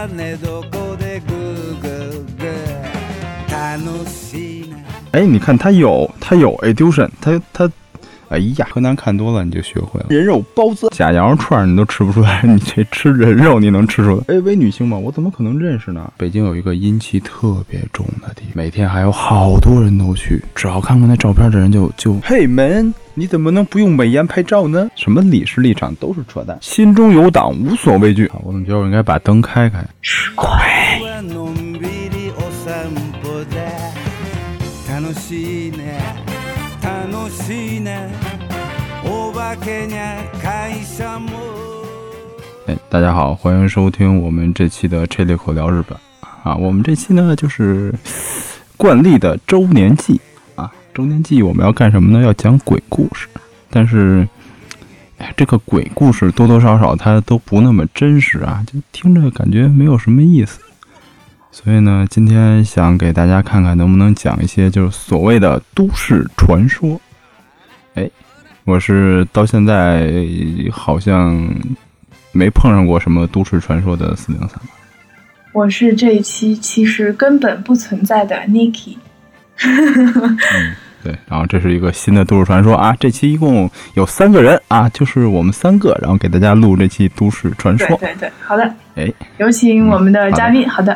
ゲゲのゲ朝は寝床でグーグーグー楽しいな哎，你看他有他有 addition，他他，哎呀，河南看多了你就学会了。人肉包子、假羊肉串儿你都吃不出来，你这吃人肉你能吃出来？AV 女星吗？我怎么可能认识呢？北京有一个阴气特别重的地方，每天还有好多人都去，只要看过那照片的人就就嘿门。 你怎么能不用美颜拍照呢？什么理事立场都是扯淡，心中有党，无所畏惧。啊我怎么觉得我应该把灯开开？是鬼。はのんびりお散歩で楽しいね楽しいねお化けにゃ会社も哎，大家好，欢迎收听我们这期的《这里口聊日本》啊。我们这期呢就是惯例的周年季啊。 周年季我们要干什么呢？要讲鬼故事。但是，哎，这个鬼故事多多少少它都不那么真实啊，就听着感觉没有什么意思。所以呢，今天想给大家看看能不能讲一些就是所谓的都市传说。哎，我是到现在好像没碰上过什么都市传说的四零三。我是这一期其实根本不存在的 Niki。对，然后这是一个新的都市传说啊！这期一共有三个人啊，就是我们三个，然后给大家录这期都市传说。对对对，好的，哎，有请我们的嘉宾。好的，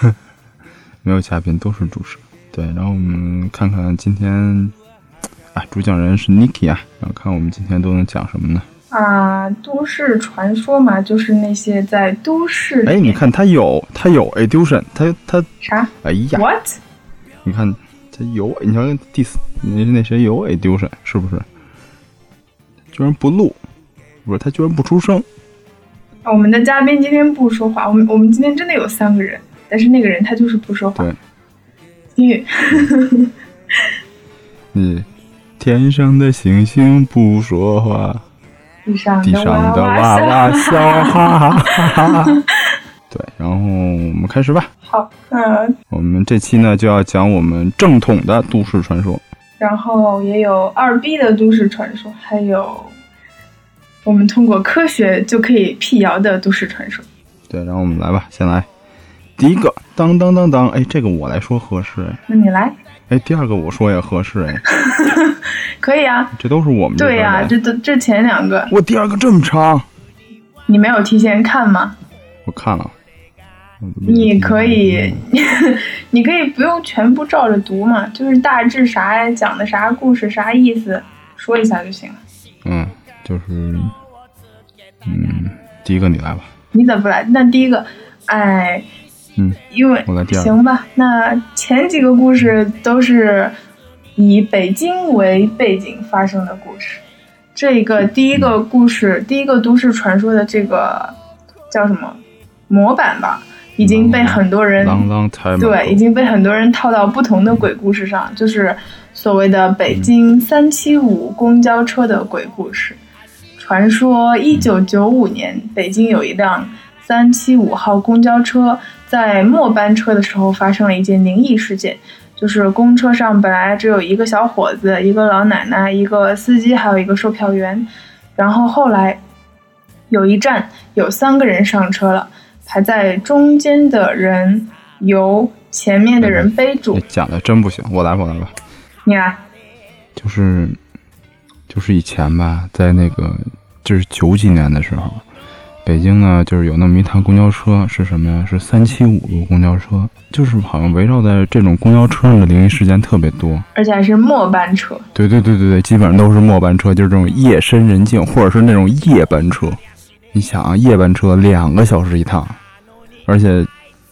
没有嘉宾，都是主持。对，然后我们看看今天啊，主讲人是 Niki 啊，然后看我们今天都能讲什么呢？啊，都市传说嘛，就是那些在都市里哎，你看他有他有 addition，他他啥哎呀，？What？你看他有，你瞧第四那那谁有 addition 是不是？居然不录，不是他居然不出声。我们的嘉宾今天不说话，我们我们今天真的有三个人，但是那个人他就是不说话。对，金宇，你天上的星星不说话，地上的娃娃娃笑，哈哈哈哈。对，然后我们开始吧。好，嗯我们这期呢就要讲我们正统的都市传说。然后也有二 B 的都市传说，还有我们通过科学就可以辟谣的都市传说。对，然后我们来吧，先来第一个，当当当当，哎，这个我来说合适哎，那你来，哎，第二个我说也合适哎，可以啊。这都是我们对呀、呀、这都这前两个我第二个这么长，你没有提前看吗？我看了，你可以，你可以不用全部照着读嘛，就是大致啥讲的啥故事啥意思说一下就行了。嗯，就是，嗯，第一个你来吧，你怎么不来？那第一个，哎，嗯，因为我来第二个行吧，那前几个故事都是以北京为背景发生的故事。这个第一个故事，第一个都市传说的这个叫什么模板吧，已经被很多人 long long time，对，已经被很多人套到不同的鬼故事上，就是所谓的北京三七五公交车的鬼故事。传说一九九五年，北京有一辆三七五号公交车在末班车的时候发生了一件灵异事件，就是公车上本来只有一个小伙子、一个老奶奶、一个司机，还有一个售票员，然后后来有一站有三个人上车了，排在中间的人由前面的人背住。讲的真不行，我来，我来吧，你来，就是就是以前吧，在那个就是九几年的时候，北京呢就是有那么一趟公交车，是什么呀？是三七五路公交车，就是好像围绕在这种公交车上的灵异事件特别多。而且还是末班车。对对对对对，基本上都是末班车，就是这种夜深人静，或者是那种夜班车。你想啊，夜班车两个小时一趟，而且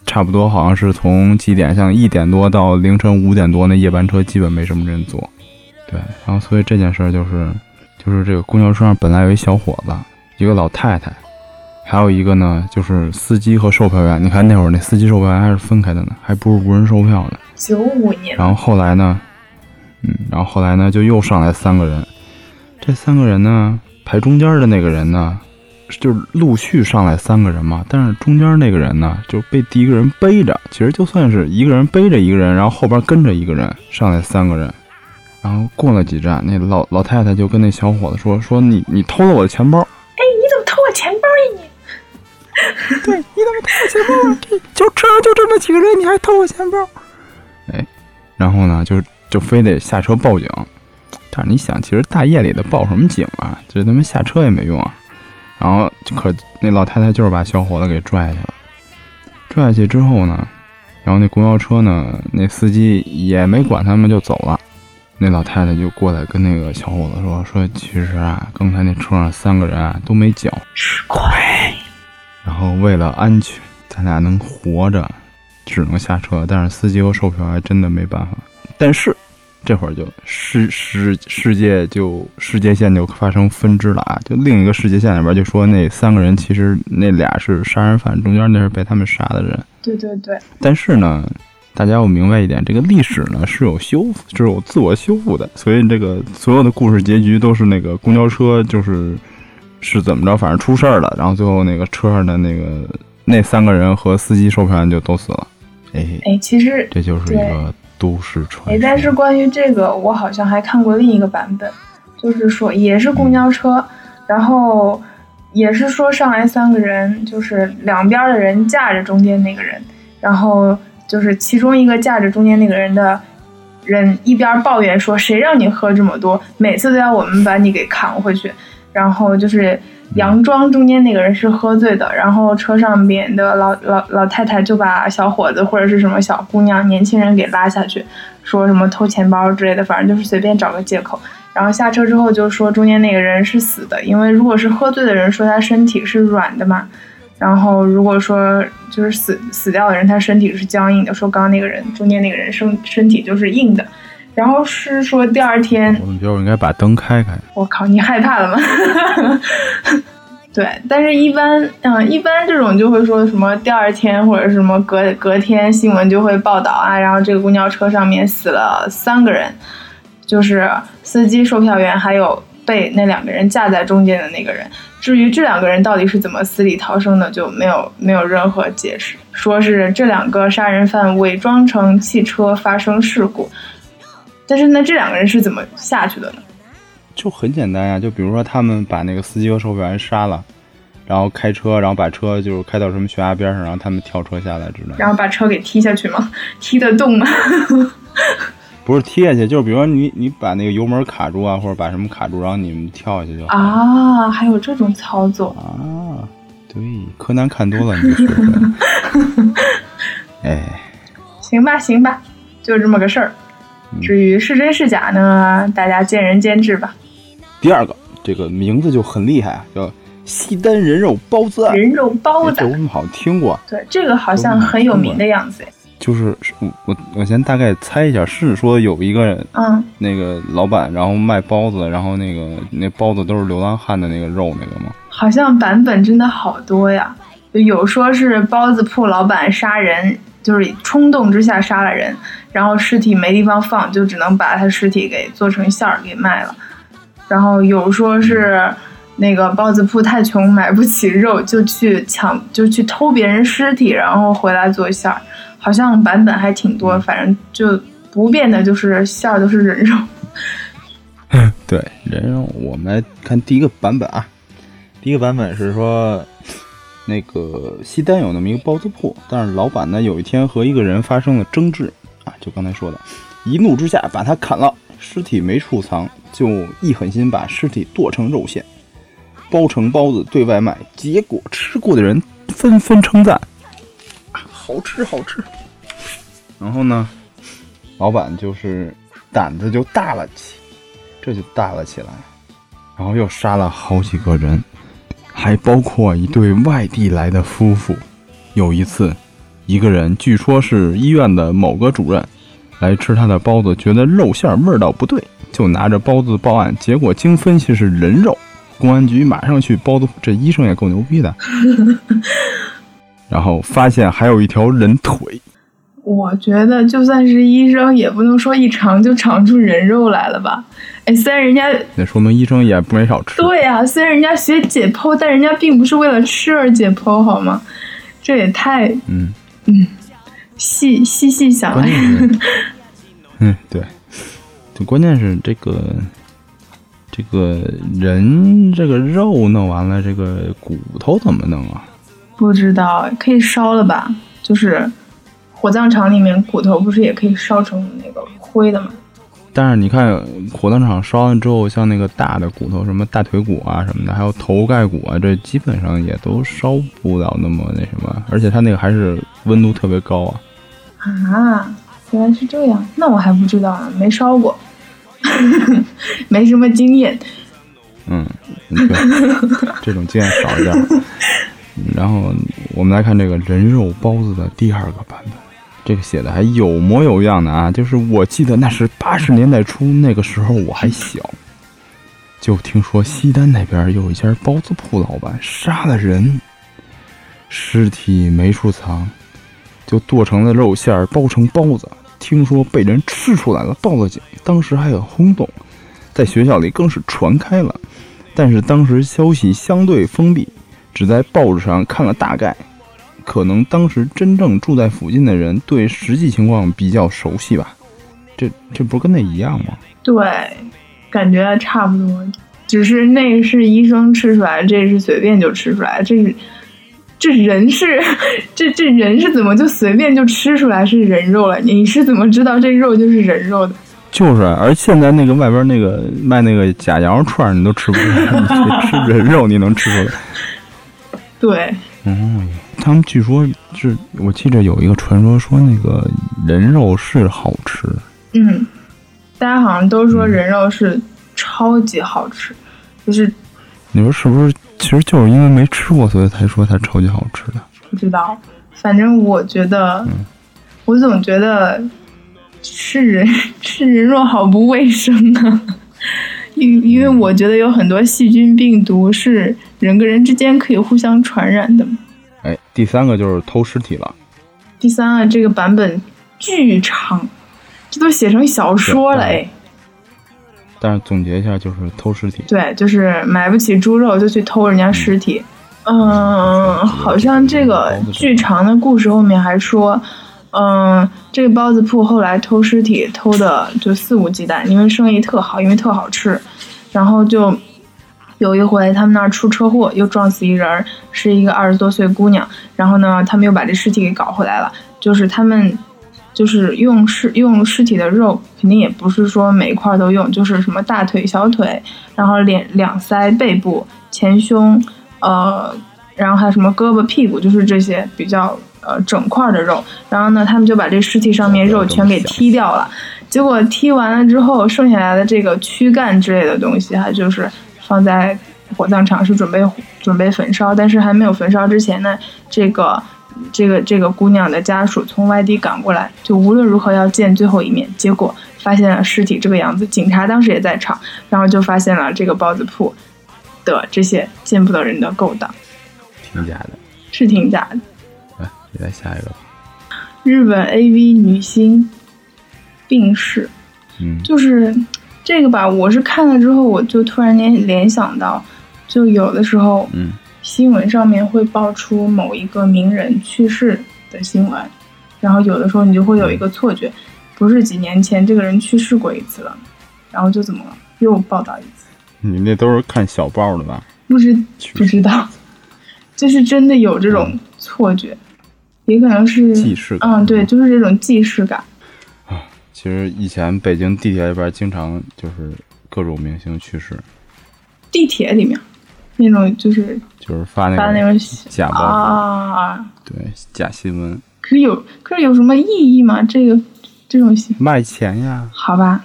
差不多好像是从几点，像一点多到凌晨五点多，那夜班车基本没什么人坐。对，然后所以这件事儿就是，就是这个公交车上本来有一小伙子，一个老太太，还有一个呢就是司机和售票员。你看那会儿那司机售票员还是分开的呢，还不是无人售票呢。九五年，然后后来呢，嗯，然后后来呢，就又上来三个人，这三个人呢，排中间的那个人呢，就是陆续上来三个人嘛，但是中间那个人呢，就被第一个人背着，其实就算是一个人背着一个人，然后后边跟着一个人，上来三个人，然后过了几站，那老老太太就跟那小伙子说：“说你你偷了我的钱包。”对你怎么偷我钱包啊？这就车上就这么几个人，你还偷我钱包？哎，然后呢，就就非得下车报警。但是你想，其实大夜里的报什么警啊？这他妈下车也没用啊。然后可那老太太就是把小伙子给拽下去了。拽下去之后呢，然后那公交车呢，那司机也没管他们就走了。那老太太就过来跟那个小伙子说：“说其实啊，刚才那车上三个人啊都没脚，吃亏。然后为了安全，咱俩能活着，只能下车。但是司机和售票还真的没办法。但是这会儿就世世世界就世界线就发生分支了啊！就另一个世界线里边就说那三个人其实那俩是杀人犯，中间那是被他们杀的人。对对对，但是呢，大家要明白一点，这个历史呢是有修复，是有自我修复的。所以这个所有的故事结局都是那个公交车就是是怎么着，反正出事儿了，然后最后那个车上的那个那三个人和司机售票员就都死了。哎，哎，其实这就是一个都市传哎，说。但是关于这个，我好像还看过另一个版本，就是说也是公交车，然后也是说上来三个人，就是两边的人架着中间那个人，然后就是其中一个架着中间那个人的人一边抱怨说谁让你喝这么多，每次都要我们把你给扛回去，然后就是。佯装中间那个人是喝醉的，然后车上面的老老老太太就把小伙子或者是什么小姑娘、年轻人给拉下去，说什么偷钱包之类的，反正就是随便找个借口。然后下车之后就说中间那个人是死的，因为如果是喝醉的人，说他身体是软的嘛。然后如果说就是死死掉的人，他身体是僵硬的，说刚刚那个人中间那个人身身体就是硬的。然后是说第二天我们觉得我应该把灯开开。我靠，你害怕了吗？对，但是一般，嗯，一般这种就会说什么第二天或者什么隔隔天新闻就会报道啊，然后这个公交车上面死了三个人，就是司机、售票员还有被那两个人架在中间的那个人。至于这两个人到底是怎么死里逃生的，就没有没有任何解释，说是这两个杀人犯伪装成汽车发生事故。但是那，这两个人是怎么下去的呢？就很简单呀、就比如说他们把那个司机和售票员杀了，然后开车，然后把车就是开到什么悬崖边上，然后他们跳车下来之类的。然后把车给踢下去吗？踢得动吗？不是踢下去，就是比如说你你把那个油门卡住啊，或者把什么卡住，然后你们跳下去就好。啊，还有这种操作？啊，对，柯南看多了你就学会了。哎，行吧，行吧，就这么个事儿。至于是真是假呢，大家见仁见智吧。第二个这个名字就很厉害啊，叫西单人肉包子案。人肉包子我们好像听过，对，这个好像很有名的样子。就是是我我我先大概猜一下，是说有一个人嗯，那个老板，然后卖包子，然后那个那包子都是流浪汉的那个肉那个吗？好像版本真的好多呀，有说是包子铺老板杀人，就是冲动之下杀了人，然后尸体没地方放，就只能把他尸体给做成馅儿给卖了。然后有说是那个包子铺太穷买不起肉，就去抢，就去偷别人尸体，然后回来做馅儿。好像版本还挺多，反正就不变的就是馅儿都是人肉。对，人肉。我们来看第一个版本啊，第一个版本是说，那个西单有那么一个包子铺，但是老板呢有一天和一个人发生了争执啊，就刚才说的，一怒之下把他砍了，尸体没处藏，就一狠心把尸体剁成肉馅，包成包子对外卖，结果吃过的人纷纷称赞，啊好吃好吃。然后呢，老板就是胆子就大了起。这就大了起来，然后又杀了好几个人，还包括一对外地来的夫妇。有一次，一个人据说是医院的某个主任来吃他的包子，觉得肉馅儿味道不对，就拿着包子报案。结果经分析是人肉，公安局马上去包子铺，这医生也够牛逼的。然后发现还有一条人腿，我觉得就算是医生，也不能说一尝就尝出人肉来了吧？哎，虽然人家那说明医生也没少吃。对呀、虽然人家学解剖，但人家并不是为了吃而解剖，好吗？这也太嗯，细细细想来，关键是，嗯，对，就关键是这个这个人这个肉弄完了，这个骨头怎么弄啊？不知道，可以烧了吧？就是火葬场里面骨头不是也可以烧成那个灰的吗？但是你看火葬场烧完之后，像那个大的骨头，什么大腿骨啊什么的，还有头盖骨啊，这基本上也都烧不了那么那什么，而且它那个还是温度特别高啊。啊，原来是这样，那我还不知道啊，没烧过，没什么经验。嗯，对，这种经验少一点。然后我们来看这个人肉包子的第二个版本，这个写的还有模有样的啊。就是我记得那是八十年代初，那个时候我还小，就听说西单那边有一家包子铺老板杀了人，尸体没处藏，就剁成了肉馅儿包成包子，听说被人吃出来了，报了警，当时还很轰动，在学校里更是传开了。但是当时消息相对封闭，只在报纸上看了大概。可能当时真正住在附近的人对实际情况比较熟悉吧。这这不是跟那一样吗？对，感觉差不多，只是那是医生吃出来，这是随便就吃出来，这是这人是 这这人是怎么就随便就吃出来是人肉了？你是怎么知道这肉就是人肉的？就是，而现在那个外边那个卖那个假羊肉串，你都吃不出来，你 吃人肉你能吃出来？对，嗯，他们据说是我记着有一个传说说那个人肉是好吃，嗯，大家好像都说人肉是超级好吃，就是你说是不是？其实就是因为没吃过，所以才说它超级好吃的。不知道，反正我觉得，我总觉得吃人 吃人肉好不卫生啊，因因为我觉得有很多细菌病毒是人跟人之间可以互相传染的。哎，第三个就是偷尸体了。第三个这个版本巨长，这都写成小说了哎。但是总结一下，就是偷尸体。对，就是买不起猪肉就去偷人家尸体。嗯，好像这个巨长的故事后面还说，嗯，这个包子铺后来偷尸体偷的就肆无忌惮，因为生意特好，因为特好吃。然后就有一回他们那儿出车祸，又撞死一人，是一个二十多岁姑娘。然后呢，他们又把这尸体给搞回来了，就是他们。就是用尸用尸体的肉，肯定也不是说每一块都用，就是什么大腿、小腿，然后脸、两腮、背部、前胸，呃，然后还有什么胳膊、屁股，就是这些比较呃整块的肉。然后呢，他们就把这尸体上面肉全给踢掉了。结果踢完了之后，剩下来的这个躯干之类的东西，哈，就是放在火葬场是准备准备焚烧，但是还没有焚烧之前呢，这个。这个这个姑娘的家属从外地赶过来，就无论如何要见最后一面。结果发现了尸体这个样子，警察当时也在场，然后就发现了这个包子铺的这些见不得人的勾当。挺假的，是挺假的。来，再来下一个。日本 AV 女星病逝。嗯，就是这个吧。我是看了之后，我就突然间联想到，就有的时候，嗯。新闻上面会爆出某一个名人去世的新闻，然后有的时候你就会有一个错觉，不是几年前这个人去世过一次了，然后就怎么了又报道一次？你那都是看小报的吧？不知不知道，就是真的有这种错觉，也可能是既视感。嗯，对，就是这种既视感。啊，其实以前北京地铁里边经常就是各种明星去世，地铁里面。那种就是就是发那发那种假报啊，对假新闻。可是有可是有什么意义吗？这个这种新卖钱呀？好吧。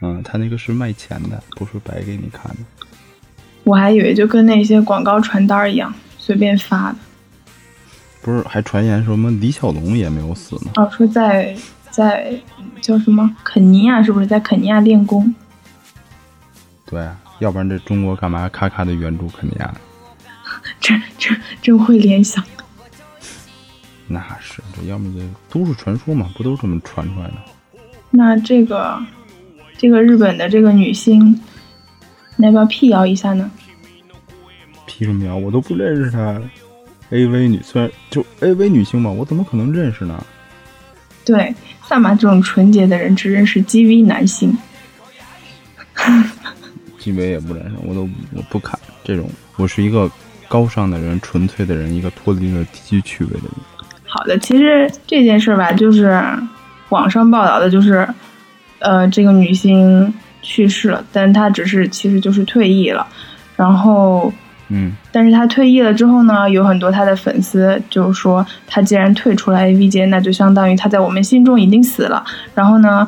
嗯，他那个是卖钱的，不是白给你看的。我还以为就跟那些广告传单一样，随便发的。不是，还传言说什么李小龙也没有死呢？哦，说在在叫什么肯尼亚，是不是在肯尼亚练功？对。要不然这中国干嘛咔咔的援助肯尼亚？这这真会联想。那是，这要么这都市传说嘛，不都是这么传出来的？那这个这个日本的这个女星，要不要辟谣一下呢？辟什么谣？我都不认识她。AV 女虽然就 AV 女星嘛，我怎么可能认识呢？对，萨马这种纯洁的人只认识 GV 男性，G V 也不认识，我都我不看这种。我是一个高尚的人、纯粹的人，一个脱离了低级趣味的人。好的，其实这件事吧，就是网上报道的，就是呃，这个女星去世了，但她只是其实就是退役了，然后。嗯，但是他退役了之后呢，有很多他的粉丝就说，他既然退出了 AV 界，那就相当于他在我们心中已经死了。然后呢，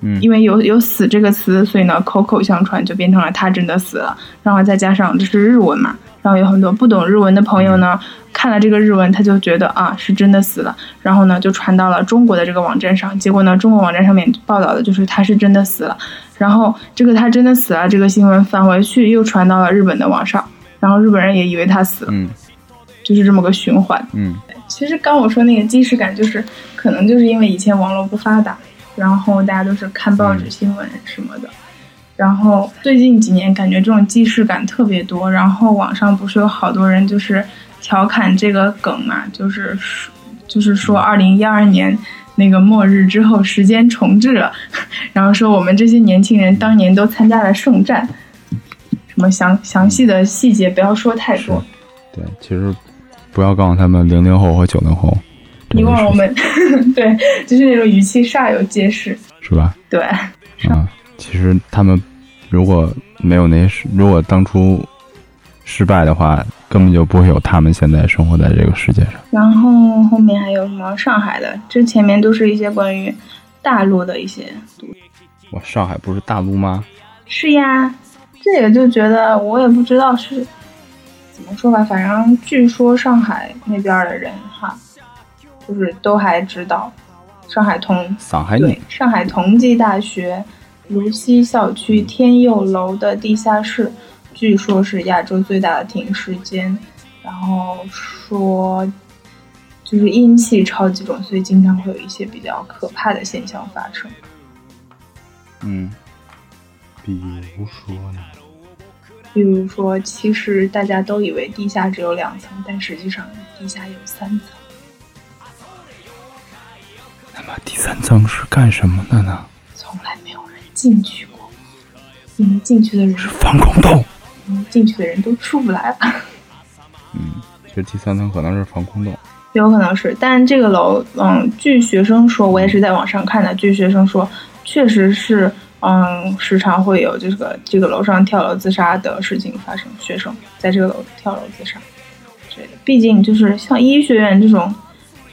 嗯，因为有有死这个词，所以呢，口口相传就变成了他真的死了。然后再加上这是日文嘛，然后有很多不懂日文的朋友呢，看了这个日文，他就觉得啊是真的死了。然后呢，就传到了中国的这个网站上，结果呢，中国网站上面报道的就是他是真的死了。然后这个他真的死了这个新闻返回去又传到了日本的网上。然后日本人也以为他死了，嗯，就是这么个循环。嗯，其实刚我说那个即视感，就是可能就是因为以前网络不发达，然后大家都是看报纸新闻什么的。然后最近几年感觉这种即视感特别多，然后网上不是有好多人就是调侃这个梗嘛，就是就是说二零一二年那个末日之后时间重置了，然后说我们这些年轻人当年都参加了圣战。什么详详细的细节不要说太多。对，其实不要告诉他们零零后和九零后。你忘了我们？对，就是那种语气煞有介事，是吧？对。啊，其实他们如果没有那些，如果当初失败的话，根本就不会有他们现在生活在这个世界上。然后后面还有什么上海的？这前面都是一些关于大陆的一些。哇，上海不是大陆吗？是呀。这个就觉得我也不知道是怎么说吧，反正据说上海那边的人哈，就是都还知道上海同对上海同济大学泸溪校区天佑楼的地下室，据说是亚洲最大的停尸间，然后说就是阴气超级重，所以经常会有一些比较可怕的现象发生。嗯。比如说呢？比如说，其实大家都以为地下只有两层，但实际上地下有三层。那么第三层是干什么的呢？从来没有人进去过，因为进去的人是防空洞，因为进去的人都出不来了。嗯，这第三层可能是防空洞，有可能是。但这个楼，嗯，据学生说，我也是在网上看的。据学生说，确实是。嗯，时常会有这个这个楼上跳楼自杀的事情发生，学生在这个楼跳楼自杀之类的。毕竟就是像医学院这种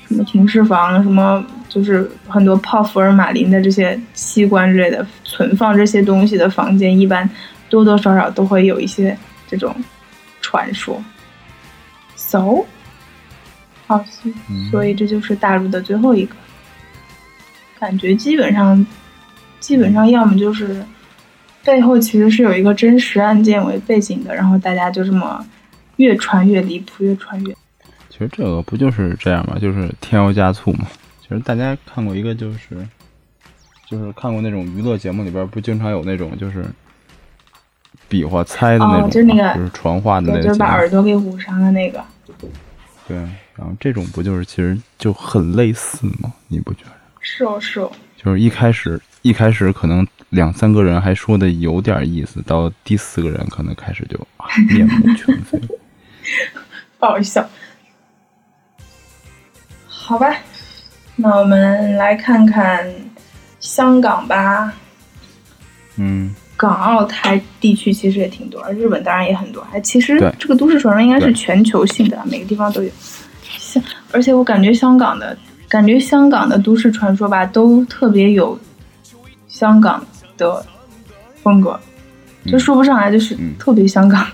什么停尸房，什么就是很多泡福尔马林的这些器官之类的存放这些东西的房间，一般多多少少都会有一些这种传说。So，好，所以这就是大陆的最后一个，感觉基本上。基本上要么就是背后其实是有一个真实案件为背景的，然后大家就这么越传越离谱，越传越。其实这个不就是这样吗？就是添油加醋嘛。其实大家看过一个，就是就是看过那种娱乐节目里边，不经常有那种就是比划猜的那种，就是那个就是传话的那个，就是把耳朵给捂上的那个。对，然后这种不就是其实就很类似吗？你不觉得？是哦，是哦。就是一开始。一开始可能两三个人还说的有点意思，到第四个人可能开始就面目全非，不好笑。好吧，那我们来看看香港吧。嗯，港澳台地区其实也挺多，日本当然也很多。哎其实这个都市传说应该是全球性的，每个地方都有。香，而且我感觉香港的感觉香港的都市传说吧，都特别有。香港的风格。就说不上来，就是特别香港，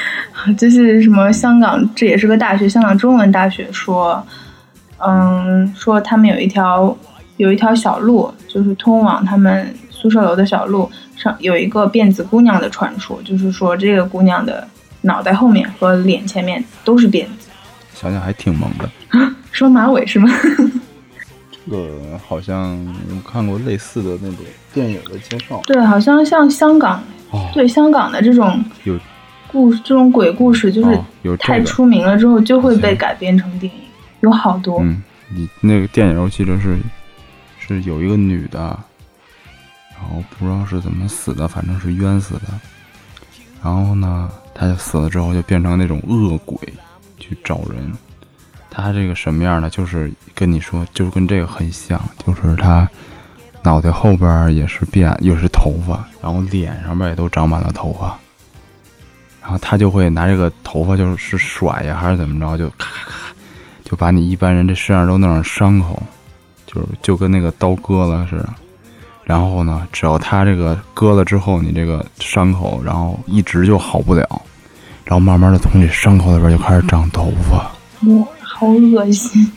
就是什么香港，这也是个大学，香港中文大学说，嗯，说他们有一条有一条小路，就是通往他们宿舍楼的小路上有一个辫子姑娘的传说，就是说这个姑娘的脑袋后面和脸前面都是辫子，想想还挺萌的，说马尾是吗？这个好像看过类似的那种电影的介绍。对，好像像香港，对香港的这种有故事这种鬼故事，就是太出名了之后就会被改编成电影，有好多。嗯，你那个电影我记得是是有一个女的，然后不知道是怎么死的，反正是冤死的。然后呢，她就死了之后就变成那种恶鬼去找人。他这个什么样呢？就是跟你说，就是跟这个很像，就是他脑袋后边也是变，又是头发，然后脸上面也都长满了头发。然后他就会拿这个头发，就是甩呀，还是怎么着，就咔咔咔，就把你一般人这身上都弄上伤口，就是就跟那个刀割了似的。然后呢，只要他这个割了之后，你这个伤口，然后一直就好不了，然后慢慢的从这伤口里边就开始长头发。哇，好恶心！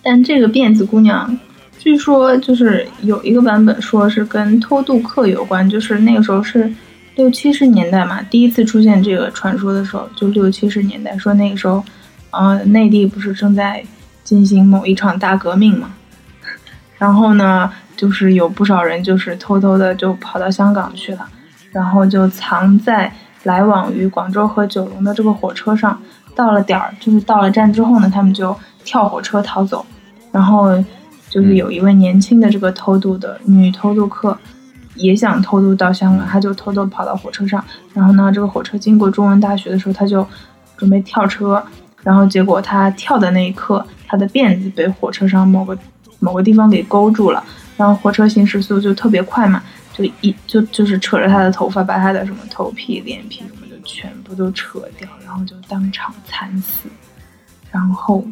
但这个辫子姑娘，据说就是有一个版本说是跟偷渡客有关，就是那个时候是六七十年代嘛，第一次出现这个传说的时候，就六七十年代，说那个时候，呃，内地不是正在进行某一场大革命嘛，然后呢。就是有不少人就是偷偷的就跑到香港去了，然后就藏在来往于广州和九龙的这个火车上。到了点儿，就是到了站之后呢，他们就跳火车逃走。然后就是有一位年轻的这个偷渡的女偷渡客，也想偷渡到香港，她就偷偷跑到火车上。然后呢，这个火车经过中文大学的时候，她就准备跳车，然后结果她跳的那一刻，她的辫子被火车上某个某个地方给勾住了。然后火车行驶速度就特别快嘛，就一就就是扯着她的头发，把她的什么头皮、脸皮全部都扯掉，然后就当场惨死。然后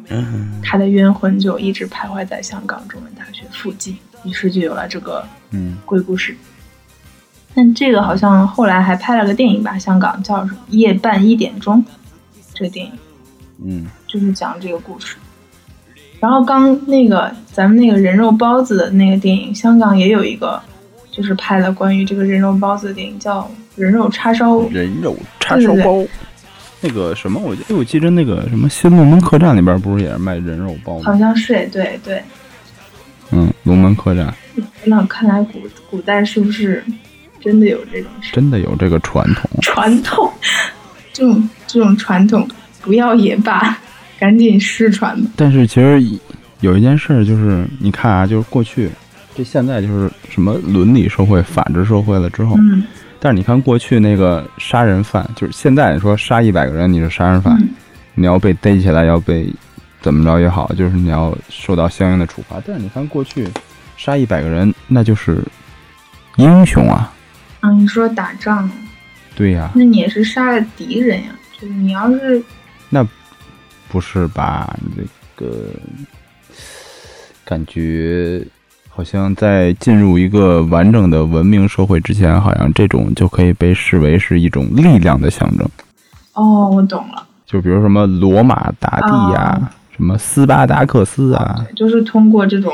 他的冤魂就一直徘徊在香港中文大学附近，于是就有了这个嗯鬼故事。但这个好像后来还拍了个电影吧，香港叫什么《夜半一点钟》这个电影，嗯，就是讲这个故事。然后刚那个咱们那个人肉包子的那个电影，香港也有一个，就是拍了关于这个人肉包子的电影，叫《人肉叉烧》。人肉叉烧包。那个什么，我哎，我记得那个什么《新龙门客栈》里边不是也是卖人肉包吗？好像是哎，对对。嗯，龙门客栈。那看来古古代是不是真的有这种事？真的有这个传统？传统，这种这种传统不要也罢。赶紧失传吧。但是其实有一件事就是，你看啊，就是过去，这现在就是什么伦理社会、法治社会了之后。嗯。但是你看过去那个杀人犯，就是现在你说杀一百个人你是杀人犯，你要被逮起来要被怎么着也好，就是你要受到相应的处罚。但是你看过去杀一百个人那就是英雄啊。啊，你说打仗？对呀。那你也是杀了敌人呀？就是你要是那。不是吧？这个感觉好像在进入一个完整的文明社会之前，好像这种就可以被视为是一种力量的象征。哦，我懂了。就比如什么罗马大帝呀，什么斯巴达克斯啊，就是通过这种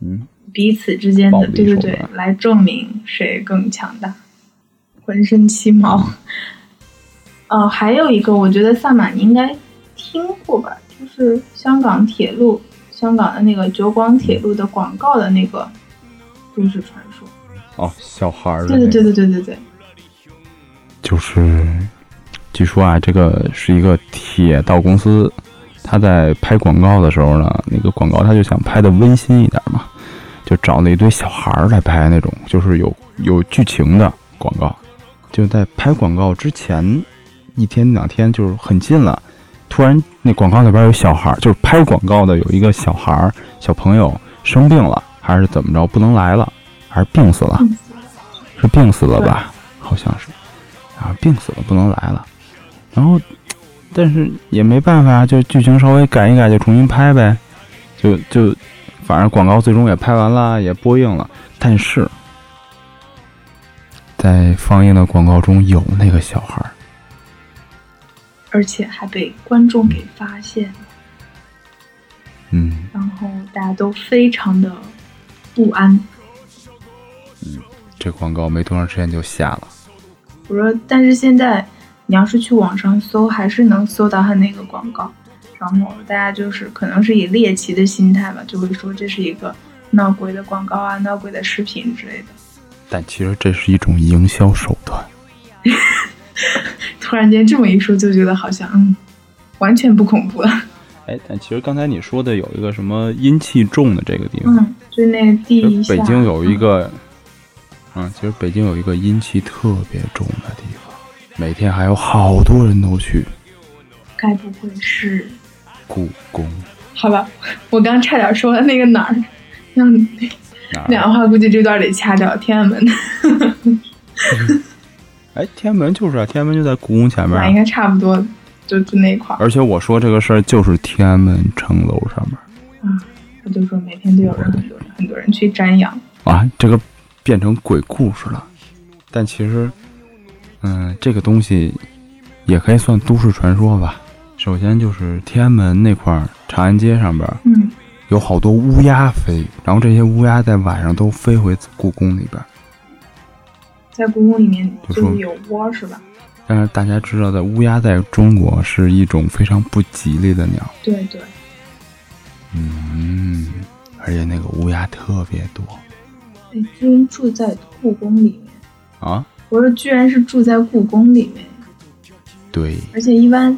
嗯彼此之间的对对对来证明谁更强大，浑身起毛。哦，还有一个，我觉得萨满应该。听过吧，就是香港铁路，香港的那个九广铁路的广告的那个都市传说。哦，小孩儿。对对对对对对对。就是，据说啊，这个是一个铁道公司，他在拍广告的时候呢，那个广告他就想拍的温馨一点嘛，就找了一堆小孩儿来拍那种，就是有有剧情的广告。就在拍广告之前一天两天，就是很近了。突然，那广告里边有小孩，就是拍广告的有一个小孩小朋友生病了，还是怎么着不能来了，还是病死了？是病死了吧？好像是，啊，病死了不能来了。然后，但是也没办法，就剧情稍微改一改就重新拍呗。就就，反正广告最终也拍完了，也播映了。但是在放映的广告中有那个小孩。而且还被观众给发现了，嗯，然后大家都非常的不安。嗯，这广告没多长时间就下了。我说，但是现在你要是去网上搜，还是能搜到他那个广告。然后大家就是可能是以猎奇的心态吧，就会说这是一个闹鬼的广告啊，闹鬼的视频之类的。但其实这是一种营销手段。突然间这么一说，就觉得好像嗯，完全不恐怖了。哎，但其实刚才你说的有一个什么阴气重的这个地方，嗯，就那个地北京有一个，嗯，其实北京有一个阴气特别重的地方，每天还有好多人都去该不会是？故宫。好吧，我刚差点说了那个哪儿，让哪儿的话估计这段得掐掉。天安门，哎，天安门就是啊，天安门就在故宫前面啊那应。该差不多，就就那块儿。而且我说这个事儿就是天安门城楼上面啊我就说每天都有人很多人很多人去瞻仰。啊，这个变成鬼故事了。但其实，嗯，这个东西也可以算都市传说吧。首先就是天安门那块儿，长安街上边儿嗯，有好多乌鸦飞，然后这些乌鸦在晚上都飞回故宫里边儿。在故宫里面就是有窝是吧？但是大家知道的，乌鸦在中国是一种非常不吉利的鸟。对对，嗯，而且那个乌鸦特别多哎，居然住在故宫里面。啊。我说居然是住在故宫里面，对，而且一般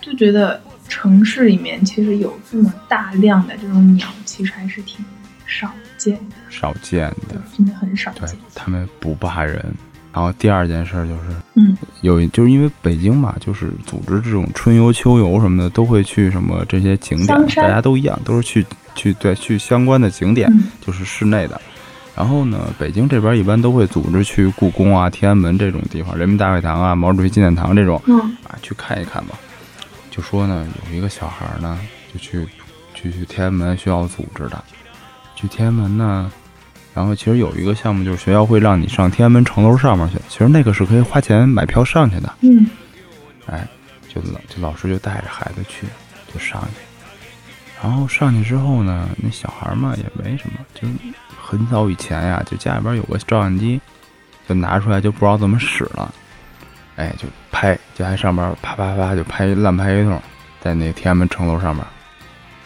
就觉得城市里面其实有这么大量的这种鸟，其实还是挺少见的，少见的。真的很少对见。他们不怕人。然后第二件事就是，嗯，有就是因为北京嘛，就是组织这种春游、秋游什么的，都会去什么这些景点，大家都一样，都是去去对去相关的景点，嗯就是室内的。然后呢，北京这边一般都会组织去故宫啊、天安门这种地方，人民大会堂啊、毛主席纪念堂这种嗯啊，去看一看吧。就说呢，有一个小孩儿呢，就去去去天安门需要组织的，去天安门呢，然后其实有一个项目就是学校会让你上天安门城楼上面去，其实那个是可以花钱买票上去的，嗯。哎，就老就老师就带着孩子去，就上去，然后上去之后呢，那小孩嘛也没什么，就很早以前呀，就家里边有个照相机，就拿出来就不知道怎么使了，哎，就拍，就还上边啪啪啪就拍烂拍一通，在那天安门城楼上面，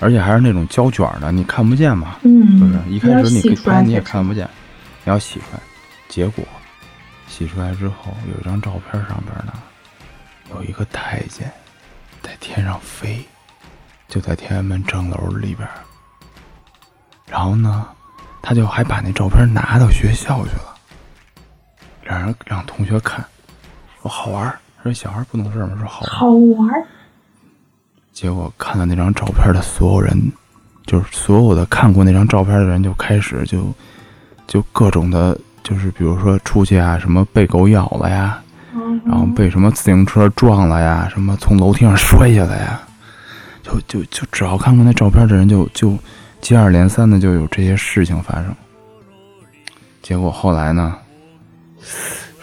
而且还是那种胶卷的，你看不见嘛，嗯，是不是？一开始你拍你也看不见，你要洗出来。结果洗出来之后，有一张照片上边呢，有一个太监在天上飞，就在天安门城楼里边。然后呢，他就还把那照片拿到学校去了，让人让同学看，说好玩儿。说小孩不懂事儿嘛，说好玩儿。好玩儿。结果看到那张照片的所有人，就是所有的看过那张照片的人，就开始就就各种的，就是比如说出去啊，什么被狗咬了呀，然后被什么自行车撞了呀，什么从楼梯上摔下来呀，就就就只要看过那照片的人就，就接二连三的就有这些事情发生。结果后来呢，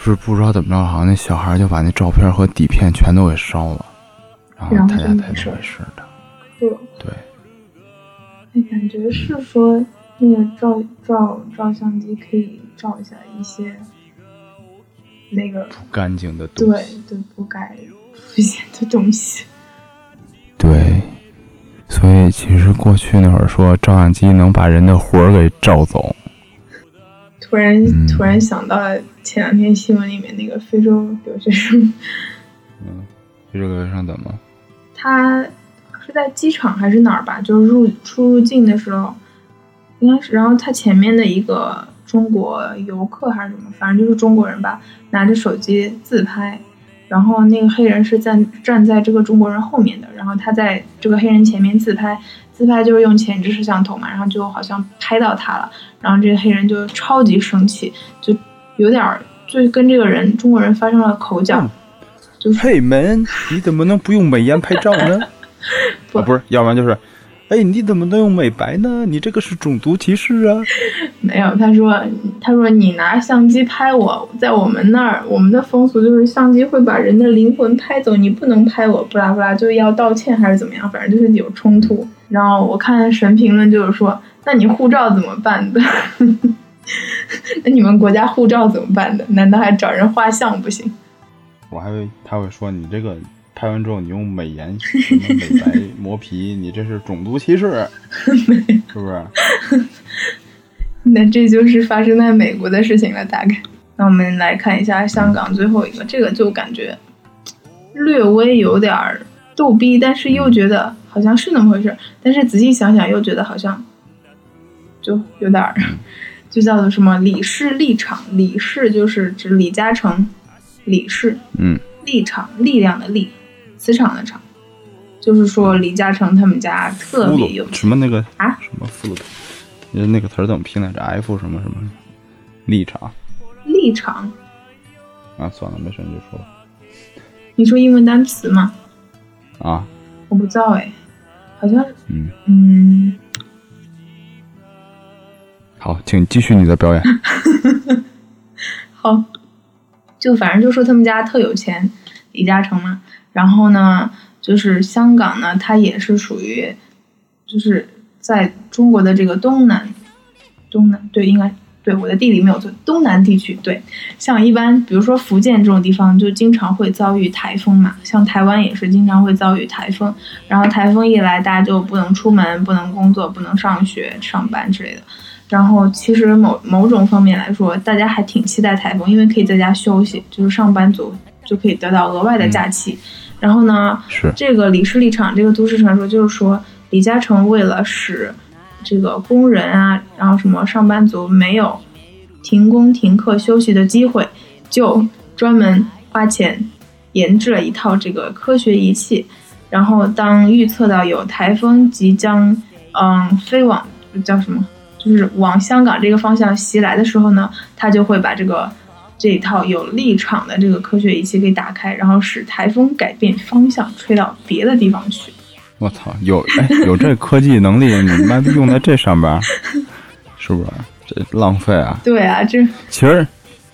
是不知道怎么着，好像那小孩就把那照片和底片全都给烧了，然后然后大家才没就没事事的。呵对，哎，感觉是说那个照照照相机可以照一下一些那个不干净的东对西。对不该出现的东西。对，所以其实过去那会儿说照相机能把人的魂儿给照走，突然嗯突然想到了前两天新闻里面那个非洲留学生，嗯，非洲留学生怎么？他是在机场还是哪儿吧？就是入出入境的时候，应该是，然后他前面的一个中国游客还是什么，反正就是中国人吧，拿着手机自拍，然后那个黑人是站站在这个中国人后面的，然后他在这个黑人前面自拍，自拍就是用前置摄像头嘛，然后就好像拍到他了，然后这个黑人就超级生气，就有点儿就跟这个人中国人发生了口角，就是嘿门，你怎么能不用美颜拍照呢？不啊，不是，要不然就是，哎，你怎么能用美白呢？你这个是种族歧视啊！没有，他说，他说你拿相机拍我，在我们那儿，我们的风俗就是相机会把人的灵魂拍走，你不能拍我，不拉不拉，就要道歉还是怎么样，反正就是有冲突。然后我看神评论就是说，那你护照怎么办的？那你们国家护照怎么办的？难道还找人画像不行？我还会他会说你这个拍完之后你用美颜什么美白 磨皮，你这是种族歧视，是不是？那这就是发生在美国的事情了，大概。那我们来看一下香港最后一个，这个就感觉略微有点儿逗逼，但是又觉得好像是那么回事儿，但是仔细想想又觉得好像就有点儿，就叫做什么李氏立场，李氏就是指李嘉诚，李氏嗯，立场，力量的力，磁场的场，就是说李嘉诚他们家特别有什么那个啊？什么富鲁？呃，那个词儿怎么拼来着？F 什么什么？立场？立场？啊，算了，没事，你就说吧。你说英文单词吗？啊？我不知道哎，好像嗯嗯。好，请继续你的表演。好，就反正就说他们家特有钱，李嘉诚嘛。然后呢，就是香港呢，它也是属于，就是在中国的这个东南，东南对，应该对，我的地理没有错，东南地区对。像一般，比如说福建这种地方，就经常会遭遇台风嘛。像台湾也是经常会遭遇台风，然后台风一来，大家就不能出门，不能工作，不能上学、上班之类的。然后其实某某种方面来说，大家还挺期待台风，因为可以在家休息，就是上班族就可以得到额外的假期。然后呢，是这个李氏立场这个都市传说，就是说李嘉诚为了使这个工人啊，然后什么上班族没有停工停课休息的机会，就专门花钱研制了一套这个科学仪器。然后当预测到有台风即将嗯飞往叫什么？就是往香港这个方向袭来的时候呢，他就会把这个这一套有立场的这个科学仪器给打开，然后使台风改变方向，吹到别的地方去。我操，有哎有这科技能力，你妈用在这上边，是不是？这浪费啊！对啊，这其实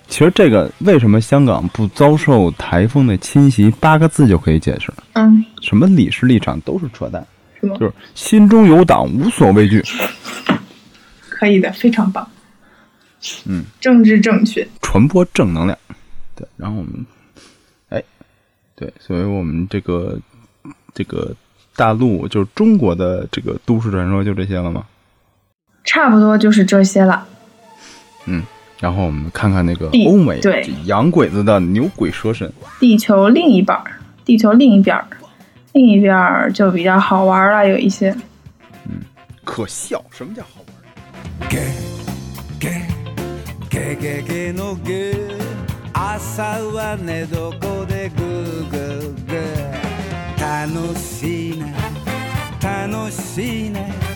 其实这个为什么香港不遭受台风的侵袭，八个字就可以解释。嗯，什么理事立场都是扯淡，什么就是心中有党，无所畏惧。可以的，非常棒。嗯，政治正确，传播正能量。对，然后我们，哎，对，所以我们这个这个大陆就是中国的这个都市传说就这些了吗？差不多就是这些了。嗯，然后我们看看那个欧美对洋鬼子的牛鬼蛇神。地球另一半儿，地球另一边儿，另一边儿就比较好玩了，有一些。嗯可笑，什么叫好玩？ゲゲゲゲゲのゲ朝は寝床でグーグーグー楽しいね楽しいね